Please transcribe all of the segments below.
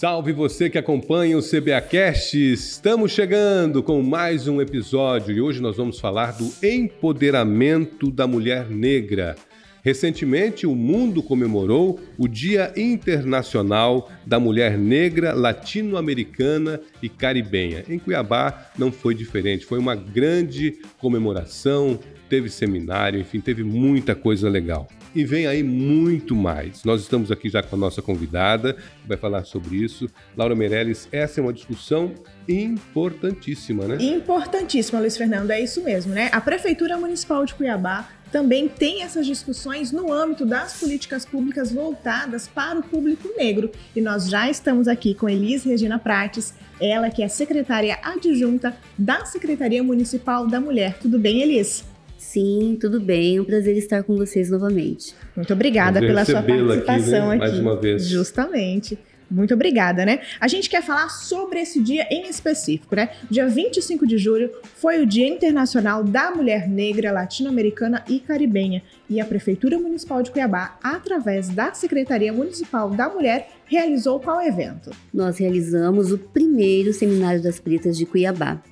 Salve você que acompanha o CBAcast! Estamos chegando com mais um episódio e hoje nós vamos falar do empoderamento da mulher negra. Recentemente, o mundo comemorou o Dia Internacional da Mulher Negra, Latino-Americana e Caribenha. Em Cuiabá não foi diferente, foi uma grande comemoração, teve seminário, enfim, teve muita coisa legal. E vem aí muito mais. Nós estamos aqui já com a nossa convidada, que vai falar sobre isso. Laura Meirelles, essa é uma discussão importantíssima, né? Importantíssima, Luiz Fernando, é isso mesmo, né? A Prefeitura Municipal de Cuiabá também tem essas discussões no âmbito das políticas públicas voltadas para o público negro. E nós já estamos aqui com Elis Regina Prates, ela que é secretária adjunta da Secretaria Municipal da Mulher. Tudo bem, Elis? Sim, tudo bem. É um prazer estar com vocês novamente. Muito obrigada pela sua participação aqui, né? Mais uma vez. Justamente. Muito obrigada, né? A gente quer falar sobre esse dia em específico, né? Dia 25 de julho foi o Dia Internacional da Mulher Negra, Latino-Americana e Caribenha. E a Prefeitura Municipal de Cuiabá, através da Secretaria Municipal da Mulher, realizou qual evento? Nós realizamos o primeiro Seminário das Pretas de Cuiabá,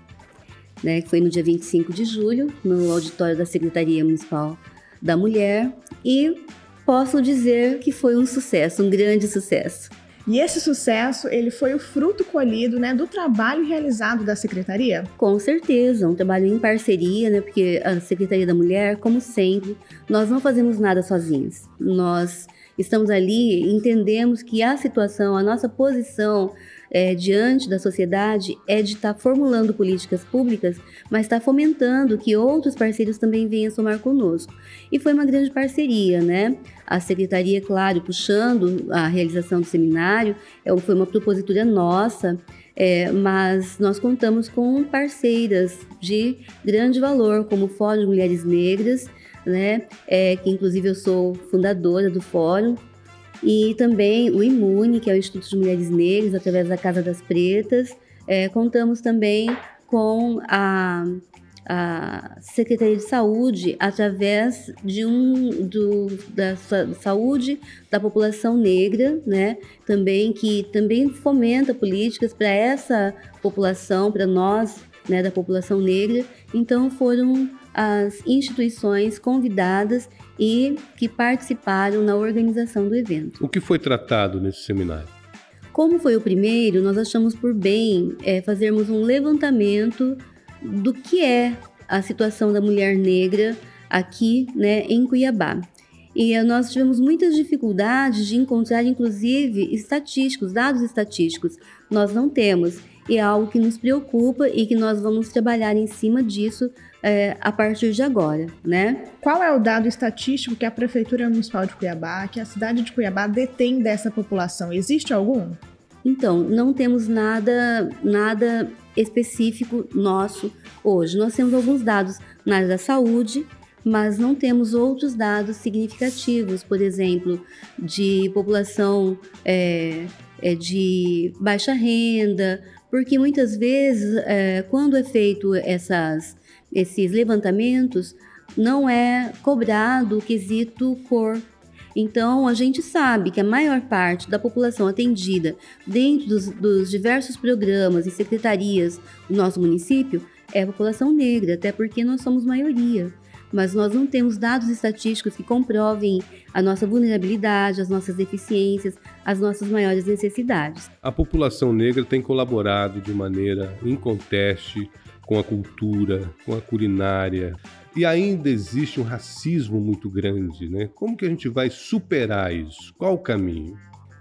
né? Que foi no dia 25 de julho, no auditório da Secretaria Municipal da Mulher. E posso dizer que foi um sucesso, um grande sucesso. E esse sucesso, ele foi o fruto colhido, né, do trabalho realizado da secretaria? Com certeza, um trabalho em parceria, né, porque a Secretaria da Mulher, como sempre, nós não fazemos nada sozinhos. Nós estamos ali, entendemos que a situação, a nossa posição é, diante da sociedade é de estar tá formulando políticas públicas, mas está fomentando que outros parceiros também venham somar conosco. E foi uma grande parceria, né? A secretaria, claro, puxando a realização do seminário, é, foi uma propositura nossa, é, mas nós contamos com parceiras de grande valor, como o Fórum de Mulheres Negras, né? É, que inclusive eu sou fundadora do fórum, e também o Imune, que é o Instituto de Mulheres Negras, através da Casa das Pretas. É, contamos também com a, a, Secretaria de Saúde, através de um do, da saúde da população negra, né? Também que também fomenta políticas para essa população, para nós, né, da população negra. Então foram as instituições convidadas e que participaram na organização do evento. O que foi tratado nesse seminário? Como foi o primeiro, nós achamos por bem é, fazermos um levantamento do que é a situação da mulher negra aqui né, em Cuiabá. E eh, nós tivemos muitas dificuldades de encontrar, inclusive, estatísticos, dados estatísticos. Nós não temos. E é algo que nos preocupa e que nós vamos trabalhar em cima disso é, a partir de agora, né? Qual é o dado estatístico que a Prefeitura Municipal de Cuiabá, que a cidade de Cuiabá detém dessa população? Existe algum? Então, não temos nada, nada específico nosso hoje. Nós temos alguns dados na área da saúde, mas não temos outros dados significativos, por exemplo, de população é, é de baixa renda, porque muitas vezes, é, quando é feito essas esses levantamentos, não é cobrado o quesito cor. Então, a gente sabe que a maior parte da população atendida dentro dos, dos diversos programas e secretarias do nosso município é a população negra, até porque nós somos maioria mas nós não temos dados estatísticos que comprovem a nossa vulnerabilidade, as nossas deficiências, as nossas maiores necessidades. A população negra tem colaborado de maneira inconteste com a cultura, com a culinária. E ainda existe um racismo muito grande, né? Como que a gente vai superar isso? Qual o caminho?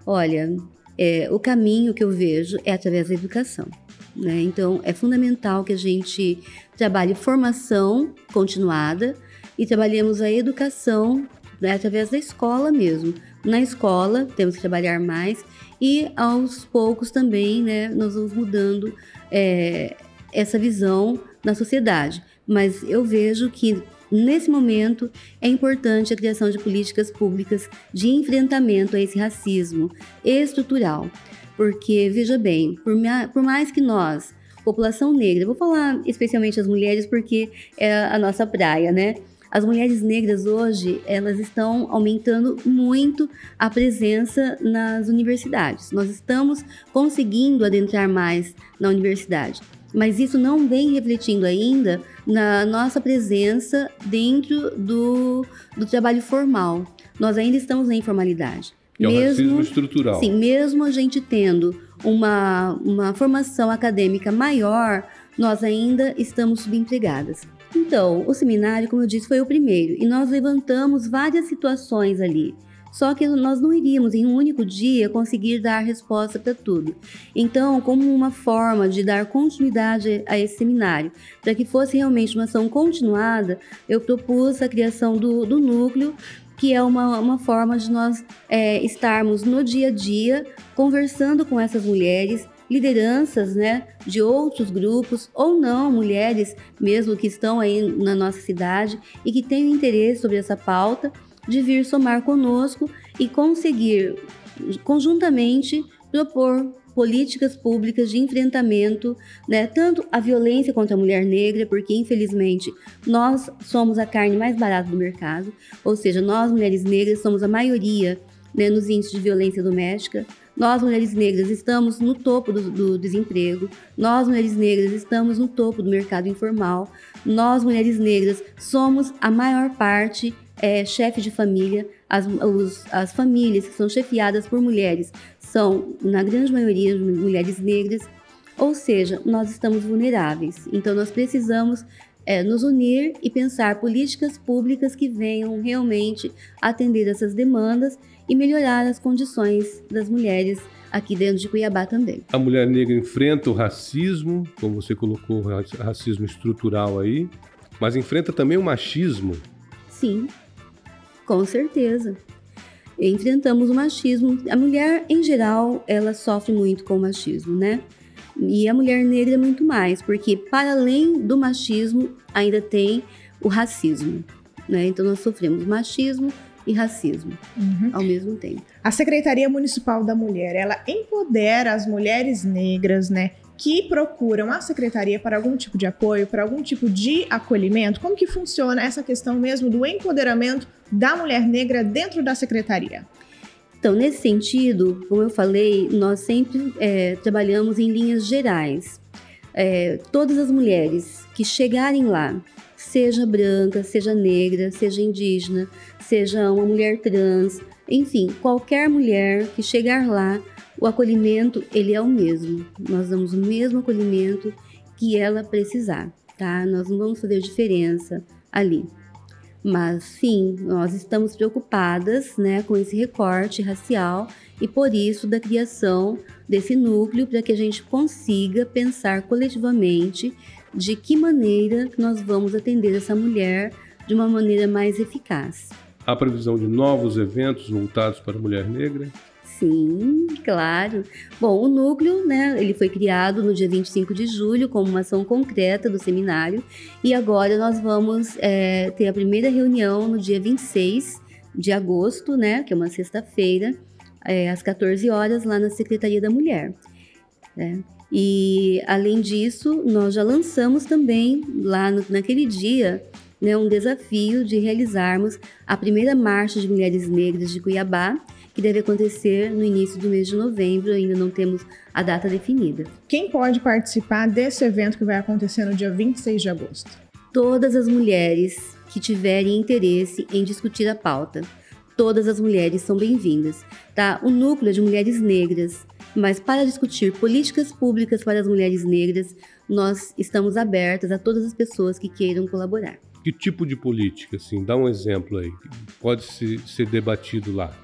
Olha, é, o caminho que eu vejo é através da educação. Né? Então, é fundamental que a gente trabalhe formação continuada e trabalhemos a educação né, através da escola mesmo. Na escola, temos que trabalhar mais e aos poucos também né, nós vamos mudando é, essa visão na sociedade. Mas eu vejo que nesse momento é importante a criação de políticas públicas de enfrentamento a esse racismo estrutural. Porque, veja bem, por, por mais que nós, população negra, vou falar especialmente as mulheres porque é a nossa praia, né? As mulheres negras hoje, elas estão aumentando muito a presença nas universidades. Nós estamos conseguindo adentrar mais na universidade, mas isso não vem refletindo ainda na nossa presença dentro do, do trabalho formal. Nós ainda estamos na informalidade. Que é o mesmo, racismo estrutural. Sim, mesmo a gente tendo uma, uma formação acadêmica maior, nós ainda estamos subempregadas. Então, o seminário, como eu disse, foi o primeiro e nós levantamos várias situações ali. Só que nós não iríamos em um único dia conseguir dar resposta para tudo. Então, como uma forma de dar continuidade a esse seminário, para que fosse realmente uma ação continuada, eu propus a criação do, do núcleo que é uma, uma forma de nós é, estarmos no dia a dia conversando com essas mulheres, lideranças né, de outros grupos, ou não, mulheres mesmo que estão aí na nossa cidade e que têm interesse sobre essa pauta, de vir somar conosco e conseguir conjuntamente propor políticas públicas de enfrentamento, né, tanto a violência contra a mulher negra, porque infelizmente nós somos a carne mais barata do mercado, ou seja, nós mulheres negras somos a maioria né, nos índices de violência doméstica. Nós, mulheres negras, estamos no topo do, do, desemprego. Nós, mulheres negras, estamos no topo do mercado informal. Nós, mulheres negras, somos a maior parte é, chefe de família. As, os, as famílias que são chefiadas por mulheres são, na grande maioria, mulheres negras, ou seja, nós estamos vulneráveis. Então, nós precisamos é, nos unir e pensar políticas públicas que venham realmente atender essas demandas e melhorar as condições das mulheres aqui dentro de Cuiabá também. A mulher negra enfrenta o racismo, como você colocou, o racismo estrutural aí, mas enfrenta também o machismo. Sim, com certeza enfrentamos o machismo. A mulher, em geral, ela sofre muito com o machismo, né? E a mulher negra muito mais, porque para além do machismo, ainda tem o racismo, né? Então nós sofremos machismo e racismo uhum. ao mesmo tempo. A Secretaria Municipal da Mulher, ela empodera as mulheres negras, né? que procuram a secretaria para algum tipo de apoio, para algum tipo de acolhimento? Como que funciona essa questão mesmo do empoderamento da mulher negra dentro da secretaria? Então, nesse sentido, como eu falei, nós sempre é, trabalhamos em linhas gerais. É, todas as mulheres que chegarem lá, seja branca, seja negra, seja indígena, seja uma mulher trans, enfim, qualquer mulher que chegar lá, o acolhimento ele é o mesmo. Nós damos o mesmo acolhimento que ela precisar, tá? Nós não vamos fazer diferença ali. Mas sim, nós estamos preocupadas, né, com esse recorte racial e por isso da criação desse núcleo para que a gente consiga pensar coletivamente de que maneira nós vamos atender essa mulher de uma maneira mais eficaz. Há previsão de novos eventos voltados para a mulher negra? Sim, claro. Bom, o núcleo, né, ele foi criado no dia 25 de julho como uma ação concreta do seminário e agora nós vamos é, ter a primeira reunião no dia 26 de agosto, né, que é uma sexta-feira, é, às 14 horas, lá na Secretaria da Mulher. Né? E, além disso, nós já lançamos também, lá no, naquele dia, né, um desafio de realizarmos a primeira Marcha de Mulheres Negras de Cuiabá, que deve acontecer no início do mês de novembro, ainda não temos a data definida. Quem pode participar desse evento que vai acontecer no dia 26 de agosto? Todas as mulheres que tiverem interesse em discutir a pauta. Todas as mulheres são bem-vindas, tá? O núcleo de mulheres negras, mas para discutir políticas públicas para as mulheres negras, nós estamos abertas a todas as pessoas que queiram colaborar. Que tipo de política, assim? Dá um exemplo aí. Pode ser debatido lá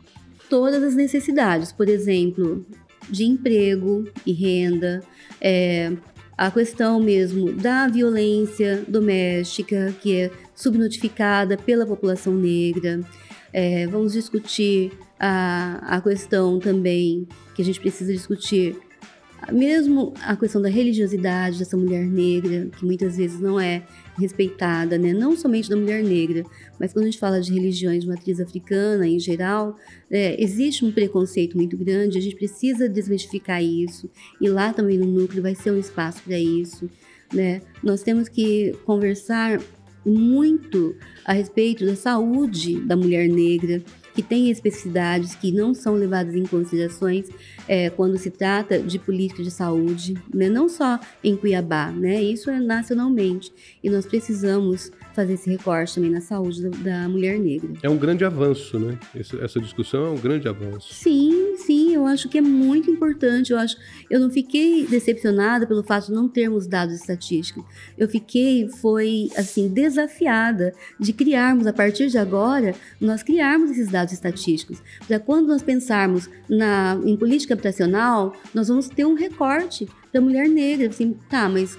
todas as necessidades, por exemplo, de emprego e renda, é, a questão mesmo da violência doméstica, que é subnotificada pela população negra. É, vamos discutir a, a questão também que a gente precisa discutir mesmo a questão da religiosidade dessa mulher negra, que muitas vezes não é respeitada, né? não somente da mulher negra, mas quando a gente fala de religiões de matriz africana em geral, é, existe um preconceito muito grande, a gente precisa desmistificar isso, e lá também no núcleo vai ser um espaço para isso. Né? Nós temos que conversar muito a respeito da saúde da mulher negra, que tem especificidades que não são levadas em considerações é, quando se trata de política de saúde, né? não só em Cuiabá, né? isso é nacionalmente. E nós precisamos fazer esse recorte também na saúde da, da mulher negra. É um grande avanço, né? Essa, essa, discussão é um grande avanço. Sim, eu acho que é muito importante. Eu acho, eu não fiquei decepcionada pelo fato de não termos dados estatísticos. Eu fiquei, foi assim, desafiada de criarmos a partir de agora, nós criarmos esses dados estatísticos. Para quando nós pensarmos na em política habitacional, nós vamos ter um recorte da mulher negra, assim, tá, mas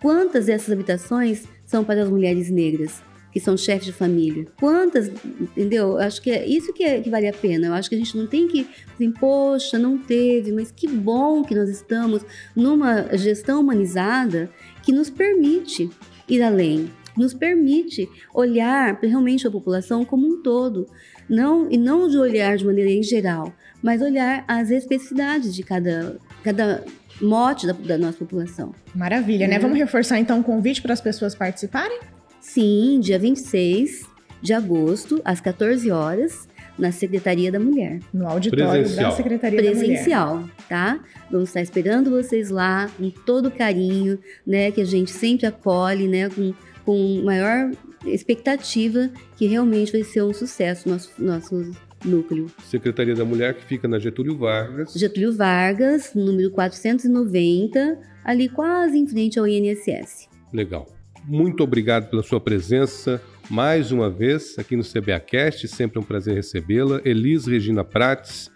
quantas dessas habitações são para as mulheres negras, que são chefes de família. Quantas, entendeu? Acho que é isso que, é, que vale a pena. Eu acho que a gente não tem que, assim, poxa, não teve, mas que bom que nós estamos numa gestão humanizada que nos permite ir além, nos permite olhar realmente a população como um todo, não e não de olhar de maneira em geral, mas olhar as especificidades de cada, cada mote da, da nossa população. Maravilha, né? Uhum. Vamos reforçar então o convite para as pessoas participarem? Sim, dia 26 de agosto, às 14 horas, na Secretaria da Mulher. No auditório Presencial. da Secretaria Presencial, da Mulher. tá? Vamos estar esperando vocês lá com todo carinho, né? Que a gente sempre acolhe, né? Com, com maior expectativa que realmente vai ser um sucesso nosso, nosso núcleo. Secretaria da Mulher, que fica na Getúlio Vargas. Getúlio Vargas, número 490, ali quase em frente ao INSS. Legal. Muito obrigado pela sua presença mais uma vez aqui no CBAcast. Sempre é um prazer recebê-la. Elis Regina Prates,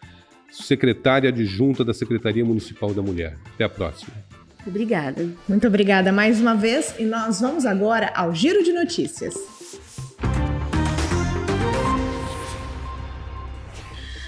secretária adjunta da Secretaria Municipal da Mulher. Até a próxima. Obrigada. Muito obrigada mais uma vez e nós vamos agora ao Giro de Notícias.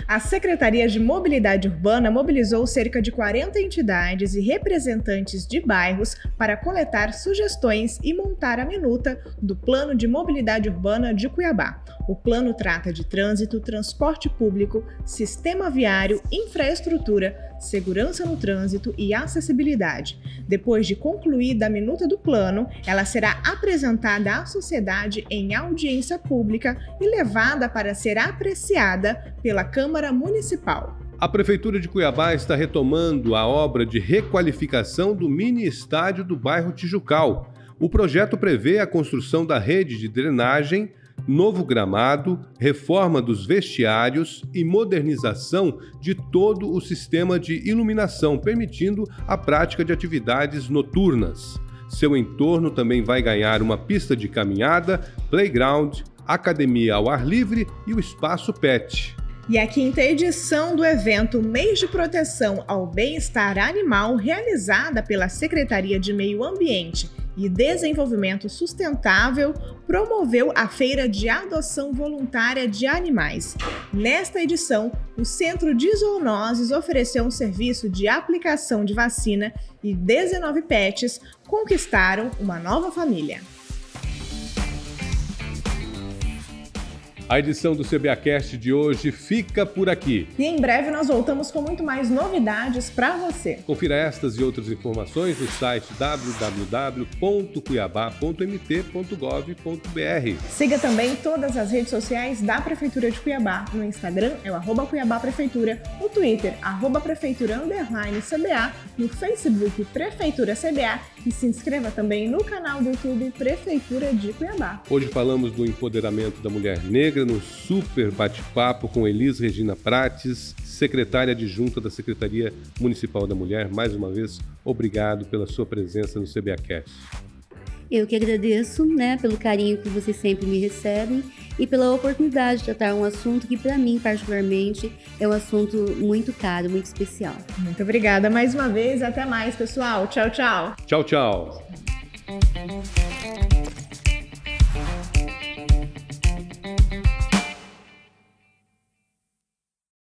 A Secretaria de Mobilidade Urbana mobilizou cerca de 40 entidades e representantes de bairros para coletar sugestões e montar a minuta do Plano de Mobilidade Urbana de Cuiabá. O plano trata de trânsito, transporte público, sistema viário, infraestrutura, segurança no trânsito e acessibilidade. Depois de concluída a minuta do plano, ela será apresentada à sociedade em audiência pública e levada para ser apreciada pela Câmara Municipal. A Prefeitura de Cuiabá está retomando a obra de requalificação do mini estádio do bairro Tijucal. O projeto prevê a construção da rede de drenagem novo gramado, reforma dos vestiários e modernização de todo o sistema de iluminação, permitindo a prática de atividades noturnas. Seu entorno também vai ganhar uma pista de caminhada, playground, academia ao ar livre e o espaço PET. E a quinta edição do evento Mês de Proteção ao Bem-Estar Animal, realizada pela Secretaria de Meio Ambiente e Desenvolvimento Sustentável promoveu a Feira de Adoção Voluntária de Animais. Nesta edição, o Centro de Zoonoses ofereceu um serviço de aplicação de vacina e 19 pets conquistaram uma nova família. A edição do CBAcast de hoje fica por aqui. E em breve nós voltamos com muito mais novidades para você. Confira estas e outras informações no site www.cuiabá.mt.gov.br. Siga também todas as redes sociais da Prefeitura de Cuiabá. No Instagram é o arroba Cuiabá Prefeitura, no Twitter, arroba Prefeitura Underline CBA, no Facebook Prefeitura CBA e se inscreva também no canal do YouTube Prefeitura de Cuiabá. Hoje falamos do empoderamento da mulher negra no super bate-papo com Elis Regina Prates, secretária adjunta da Secretaria Municipal da Mulher. Mais uma vez, obrigado pela sua presença no CBAcast. Eu que agradeço, né, pelo carinho que vocês sempre me recebem e pela oportunidade de tratar um assunto que para mim particularmente é um assunto muito caro, muito especial. Muito obrigada mais uma vez, até mais, pessoal. Tchau, tchau. Tchau, tchau.